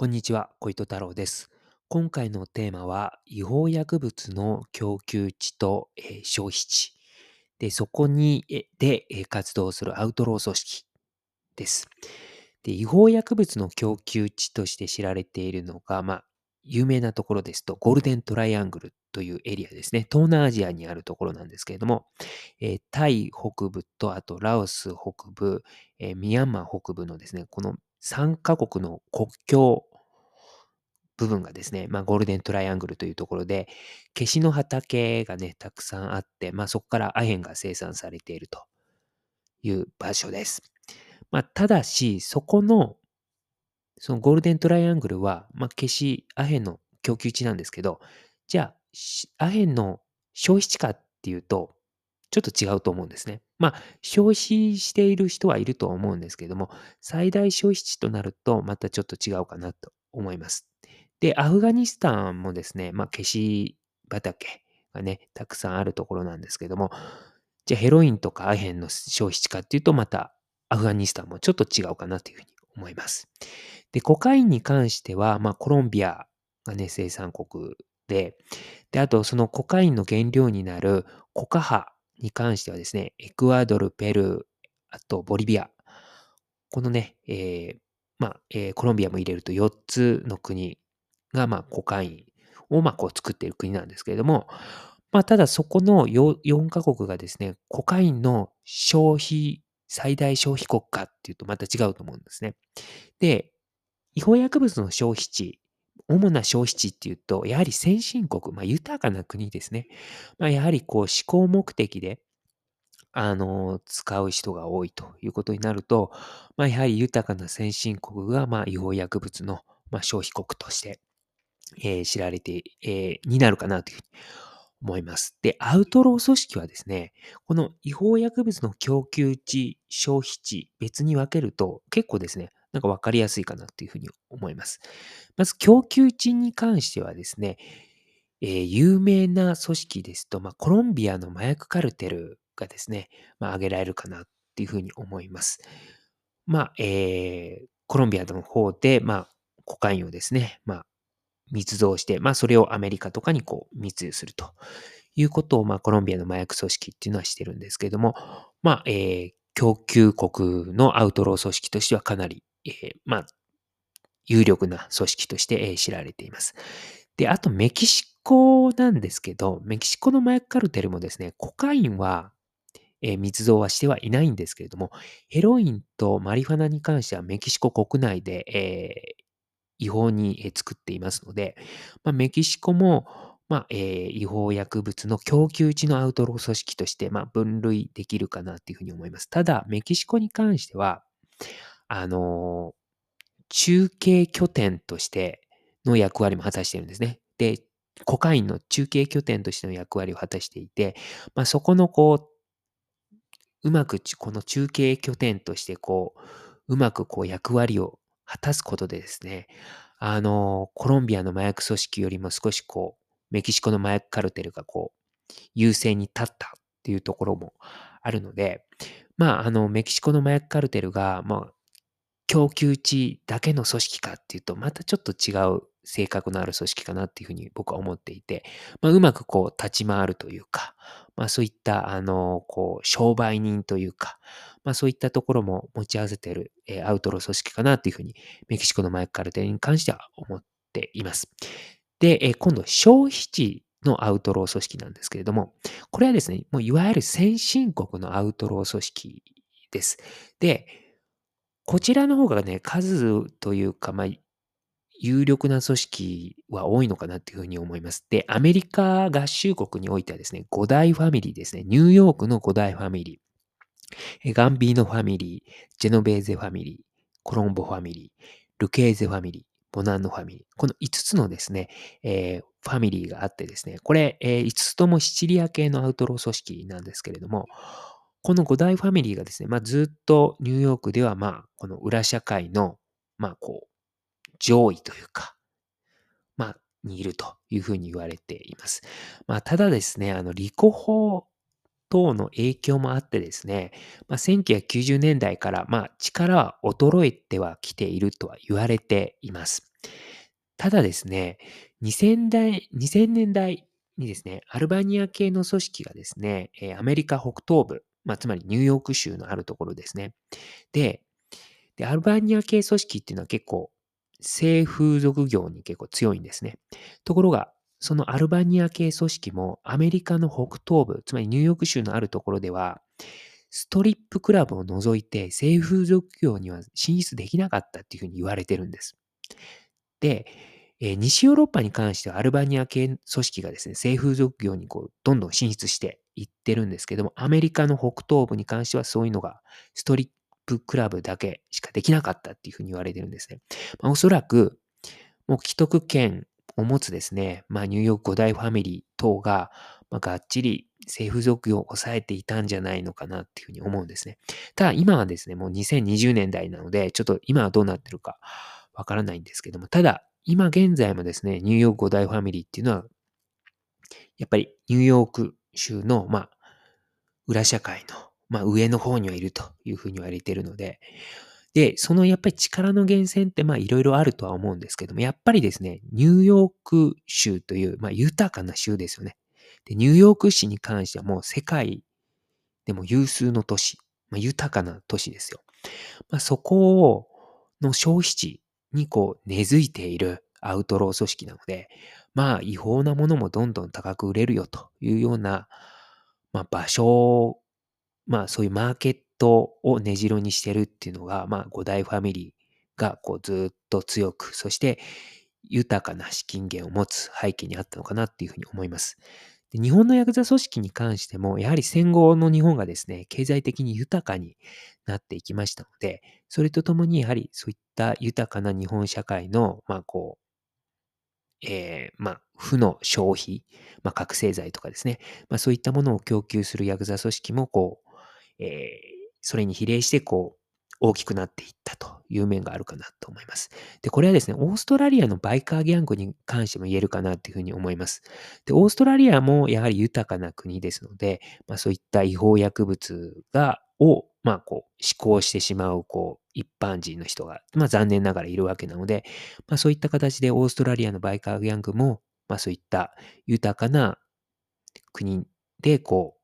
こんにちは、小糸太郎です。今回のテーマは、違法薬物の供給地と、えー消費地。で、そこに、で、活動するアウトロー組織です。で、違法薬物の供給地として知られているのが、まあ、有名なところですと、ゴールデントライアングルというエリアですね。東南アジアにあるところなんですけれども、えータイ北部と、あとラオス北部、えーミャンマー北部のですね、この3カ国の国境部分がですね、まあ、ゴールデントライアングルというところで、ケシの畑がね、たくさんあって、まあ、そこからアヘンが生産されているという場所です。まあ、ただし、そこの、そのゴールデントライアングルは、まあ、ケシ、アヘンの供給地なんですけど、じゃあ、アヘンの消費地かっていうと、ちょっと違うと思うんですね。まあ、消費している人はいると思うんですけれども、最大消費地となると、またちょっと違うかなと思います。で、アフガニスタンもですね、まあ、ケシ畑がね、たくさんあるところなんですけども、じゃあヘロインとかアヘンの消費地かっていうと、またアフガニスタンもちょっと違うかなというふうに思います。で、コカインに関しては、まあ、コロンビアがね、生産国で、で、あとそのコカインの原料になるコカハに関してはですね、エクアドル、ペルー、あとボリビア、このね、えーまあ、えーコロンビアも入れると4つの国が、まあ、コカインを、まあ、こう作っている国なんですけれども、まあ、ただそこの 4, 4カ国がですね、コカインの消費、最大消費国家っていうとまた違うと思うんですね。で、違法薬物の消費地、主な消費地っていうと、やはり先進国、まあ、豊かな国ですね。まあ、やはりこう、思考目的で、あの、使う人が多いということになると、まあ、やはり豊かな先進国が、まあ、違法薬物の、まあ、消費国として、えー知られて、えーになるかなというふうに思います。で、アウトロー組織はですね、この違法薬物の供給地、消費地、別に分けると結構ですね、なんか分かりやすいかなというふうに思います。まず、供給地に関してはですね、えー有名な組織ですと、まあ、コロンビアの麻薬カルテルがですね、まあ、挙げられるかなっていうふうに思います。まあ、えーコロンビアの方で、まあ、コカインをですね、まあ、密造して、まあ、それをアメリカとかにこう密輸するということを、まあ、コロンビアの麻薬組織っていうのはしてるんですけれども、まあ、えー供給国のアウトロー組織としてはかなり、えまあ、有力な組織として、え知られています。で、あとメキシコなんですけど、メキシコの麻薬カルテルもですね、コカインは、え密造はしてはいないんですけれども、ヘロインとマリファナに関してはメキシコ国内で、え違法に作っていますので、まあ、メキシコも、まあえー違法薬物の供給地のアウトロー組織として、まあ、分類できるかなというふうに思います。ただ、メキシコに関しては、あの中継拠点としての役割も果たしてるんですね。で、コカインの中継拠点としての役割を果たしていて、まあ、そこのこう、うまくこの中継拠点としてこう、うまくこう役割を果たすことでですね、あの、コロンビアの麻薬組織よりも少しこう、メキシコの麻薬カルテルがこう、優勢に立ったっていうところもあるので、まあ、あの、メキシコの麻薬カルテルが、まあ、供給地だけの組織かっていうと、またちょっと違う性格のある組織かなっていうふうに僕は思っていて、まあ、うまくこう立ち回るというか、まあそういった、あの、こう、商売人というか、まあそういったところも持ち合わせている、えーアウトロー組織かなっていうふうに、メキシコのマイクカルテに関しては思っています。で、えー今度、消費地のアウトロー組織なんですけれども、これはですね、もういわゆる先進国のアウトロー組織です。で、こちらの方がね、数というか、まあ、有力な組織は多いのかなっていうふうに思います。で、アメリカ合衆国においてはですね、5大ファミリーですね。ニューヨークの5大ファミリー。ガンビーノファミリー、ジェノベーゼファミリー、コロンボファミリー、ルケーゼファミリー、ボナンノファミリー。この5つのですね、えーファミリーがあってですね、これ、えー5つともシチリア系のアウトロー組織なんですけれども、この5大ファミリーがですね、まあ、ずっとニューヨークでは、まあ、この裏社会の、まあ、こう、上位というか、まあ、にいるというふうに言われています。まあ、ただですね、あの、リコ法等の影響もあってですね、まあ、1990年代から、まあ、力は衰えてはきているとは言われています。ただですね、2000代、2000年代にですね、アルバニア系の組織がですね、アメリカ北東部、まあ、つまりニューヨーク州のあるところですね。で、でアルバニア系組織っていうのは結構、性風俗業に結構強いんですね。ところが、そのアルバニア系組織もアメリカの北東部、つまりニューヨーク州のあるところでは、ストリップクラブを除いて性風俗業には進出できなかったっていうふうに言われてるんです。で、えー、西ヨーロッパに関してはアルバニア系組織がですね、性風俗業にこうどんどん進出していってるんですけども、アメリカの北東部に関してはそういうのがストリップクラブだけしかできなかったっていうふうに言われてるんですね。まあ、おそらく、もう既得権を持つですね、まあ、ニューヨーク五大ファミリー等が、まあ、がっちり性風俗業を抑えていたんじゃないのかなっていうふうに思うんですね。ただ今はですね、もう2020年代なので、ちょっと今はどうなってるかわからないんですけども、ただ今現在もですね、ニューヨーク五大ファミリーっていうのは、やっぱりニューヨーク州の、まあ、裏社会の、まあ、上の方にはいるというふうに言われているので、で、そのやっぱり力の源泉ってまあいろいろあるとは思うんですけども、やっぱりですね、ニューヨーク州という、まあ豊かな州ですよね。で、ニューヨーク市に関してはもう世界でも有数の都市、まあ、豊かな都市ですよ。まあ、そこを、の消費地にこう根付いているアウトロー組織なので、まあ違法なものもどんどん高く売れるよというような、まあ場所まあそういうマーケットを根城にしてるっていうのが、まあ五大ファミリーがこうずっと強く、そして豊かな資金源を持つ背景にあったのかなっていうふうに思います。で日本のヤクザ組織に関しても、やはり戦後の日本がですね、経済的に豊かになっていきましたので、それとともにやはりそういった豊かな日本社会の、まあこう、えー、まあ、負の消費、まあ、覚醒剤とかですね、まあ、そういったものを供給するヤクザ組織も、こう、えー、それに比例して、こう、大きくなっていったという面があるかなと思います。で、これはですね、オーストラリアのバイカーギャングに関しても言えるかなというふうに思います。で、オーストラリアもやはり豊かな国ですので、まあ、そういった違法薬物が、を、まあ、こう、思考してしまう、こう、一般人の人が、まあ、残念ながらいるわけなので、まあ、そういった形でオーストラリアのバイカーギャングも、まあ、そういった豊かな国で、こう、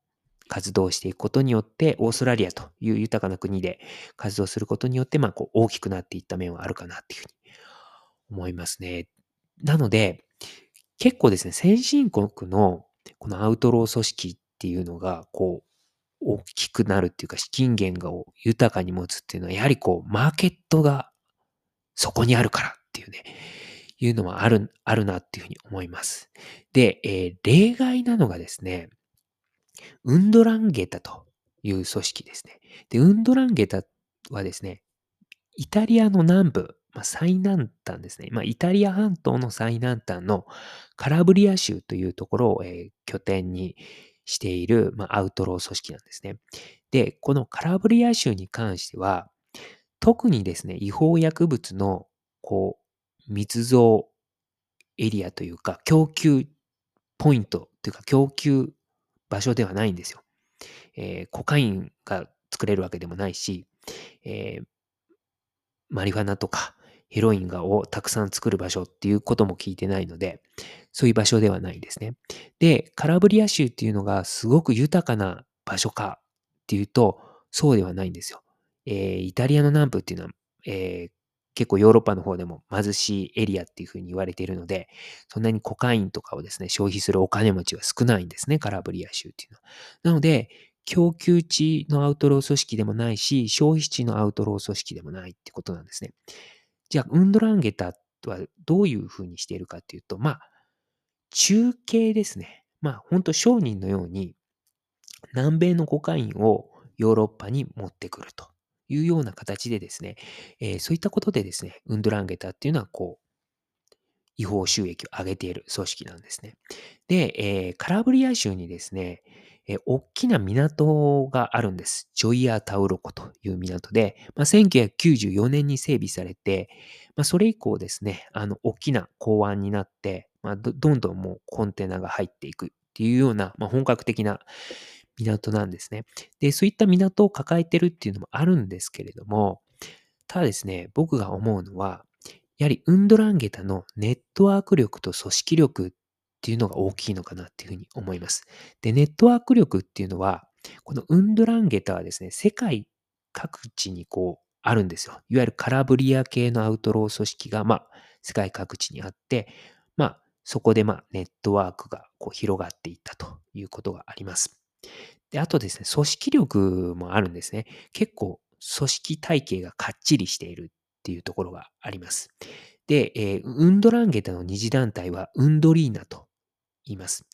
活動していくことによって、オーストラリアという豊かな国で活動することによって、まあ、こう大きくなっていった面はあるかなっていうふうに思いますね。なので、結構ですね、先進国のこのアウトロー組織っていうのが、こう、大きくなるっていうか、資金源を豊かに持つっていうのは、やはりこう、マーケットがそこにあるからっていうね、いうのはある、あるなっていうふうに思います。で、えー、例外なのがですね、ウンドランゲタという組織ですね。で、ウンドランゲタはですね、イタリアの南部、まあ、最南端ですね。まあ、イタリア半島の最南端のカラブリア州というところを、えー、拠点にしている、まあ、アウトロー組織なんですね。で、このカラブリア州に関しては、特にですね、違法薬物の、こう、密造エリアというか、供給ポイントというか、供給場所ではないんですよ。えー、コカインが作れるわけでもないし、えー、マリファナとかヘロインがをたくさん作る場所っていうことも聞いてないので、そういう場所ではないんですね。で、カラブリア州っていうのがすごく豊かな場所かっていうと、そうではないんですよ。えー、イタリアの南部っていうのは、えー、結構ヨーロッパの方でも貧しいエリアっていうふうに言われているので、そんなにコカインとかをですね、消費するお金持ちは少ないんですね、カラブリア州っていうのは。なので、供給地のアウトロー組織でもないし、消費地のアウトロー組織でもないってことなんですね。じゃあ、ウンドランゲタはどういうふうにしているかっていうと、まあ、中継ですね。まあ、本当商人のように、南米のコカインをヨーロッパに持ってくると。いうような形でですね、えー、そういったことでですね、ウンドランゲタっていうのはこう、違法収益を上げている組織なんですね。で、えー、カラブリア州にですね、えー、大きな港があるんです。ジョイア・タウロコという港で、まあ、1994年に整備されて、まあ、それ以降ですね、あの、大きな港湾になって、まあ、どんどんもうコンテナが入っていくっていうような、まあ、本格的な港なんですね。で、そういった港を抱えてるっていうのもあるんですけれども、ただですね、僕が思うのは、やはりウンドランゲタのネットワーク力と組織力っていうのが大きいのかなっていうふうに思います。で、ネットワーク力っていうのは、このウンドランゲタはですね、世界各地にこうあるんですよ。いわゆるカラブリア系のアウトロー組織が、まあ、世界各地にあって、まあ、そこでまあネットワークがこう広がっていったということがあります。で、あとですね、組織力もあるんですね。結構組織体系がかっちりしているっていうところがあります。で、えー、ウンドランゲタの二次団体はウンドリーナといます。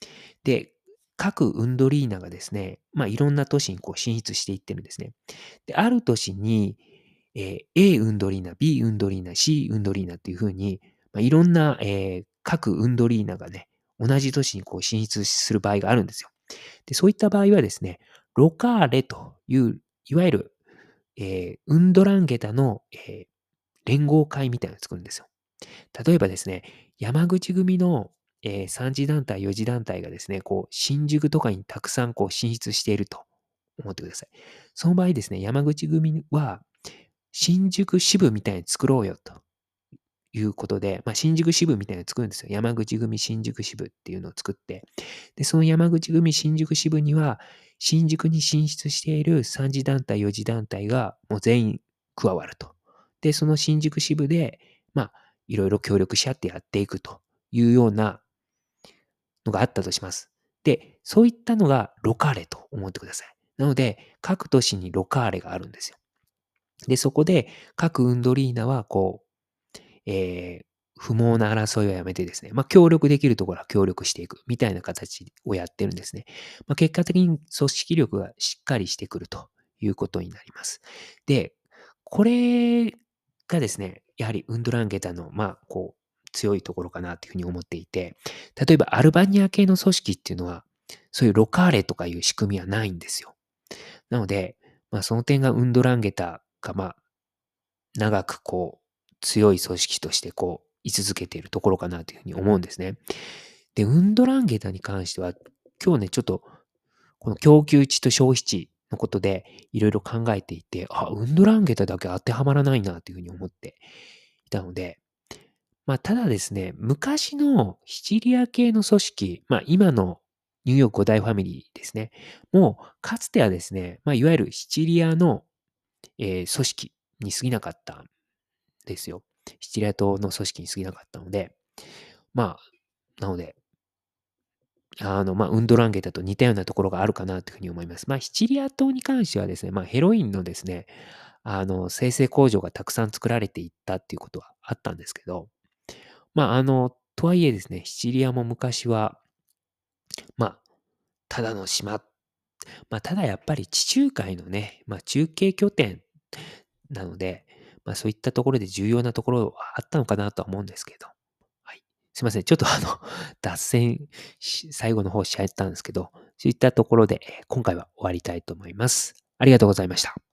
で、各ウンドリーナがですね、まあ、いろんな都市にこう進出していってるんですね。で、ある都市に、えー、A ウンドリーナ、B ウンドリーナ、C ウンドリーナっていうふうに、まあ、いろんな、えー、各ウンドリーナがね、同じ都市にこう進出する場合があるんですよ。で、そういった場合はですね、ロカーレという、いわゆる、えー、ウンドランゲタの、えー、連合会みたいなのを作るんですよ。例えばですね、山口組の、えー、3次団体、4次団体がですね、こう、新宿とかにたくさんこう進出していると思ってください。その場合ですね、山口組は、新宿支部みたいに作ろうよということで、まあ、新宿支部みたいなの作るんですよ。山口組新宿支部っていうのを作って、で、その山口組新宿支部には、新宿に進出している3次団体、4次団体がもう全員加わると。で、その新宿支部で、まあ、いろいろ協力し合ってやっていくというようなのがあったとします。で、そういったのがロカーレと思ってください。なので、各都市にロカーレがあるんですよ。で、そこで各ウンドリーナはこう、えー、不毛な争いをやめてですね、まあ、協力できるところは協力していくみたいな形をやってるんですね。まあ、結果的に組織力がしっかりしてくるということになります。で、これがですね、やはりウンドランゲタの、まあ、こう、強いところかなというふうに思っていて、例えばアルバニア系の組織っていうのは、そういうロカーレとかいう仕組みはないんですよ。なので、まあ、その点がウンドランゲタが、まあ、長くこう、強い組織としてこう、居続けているところかなというふうに思うんですね。で、ウンドランゲタに関しては、今日ね、ちょっと、この供給値と消費値のことでいろいろ考えていて、あ、ウンドランゲタだけ当てはまらないなというふうに思っていたので、まあ、ただですね、昔のシチリア系の組織、まあ、今のニューヨーク5大ファミリーですね、もう、かつてはですね、まあ、いわゆるシチリアの、えー、組織に過ぎなかったんですよ。シチリア島の組織に過ぎなかったので、まあ、なので、あの、まあ、ウンドランゲタと似たようなところがあるかなというふうに思います。まあ、シチリア島に関してはですね、まあ、ヘロインのですね、あの、生成工場がたくさん作られていったっていうことはあったんですけど、まあ、あの、とはいえですね、シチリアも昔は、まあ、ただの島、まあ、ただやっぱり地中海のね、まあ、中継拠点なので、まあ、そういったところで重要なところはあったのかなとは思うんですけど、はいすいません。ちょっとあの、脱線最後の方しちゃったんですけど、そういったところで、今回は終わりたいと思います。ありがとうございました。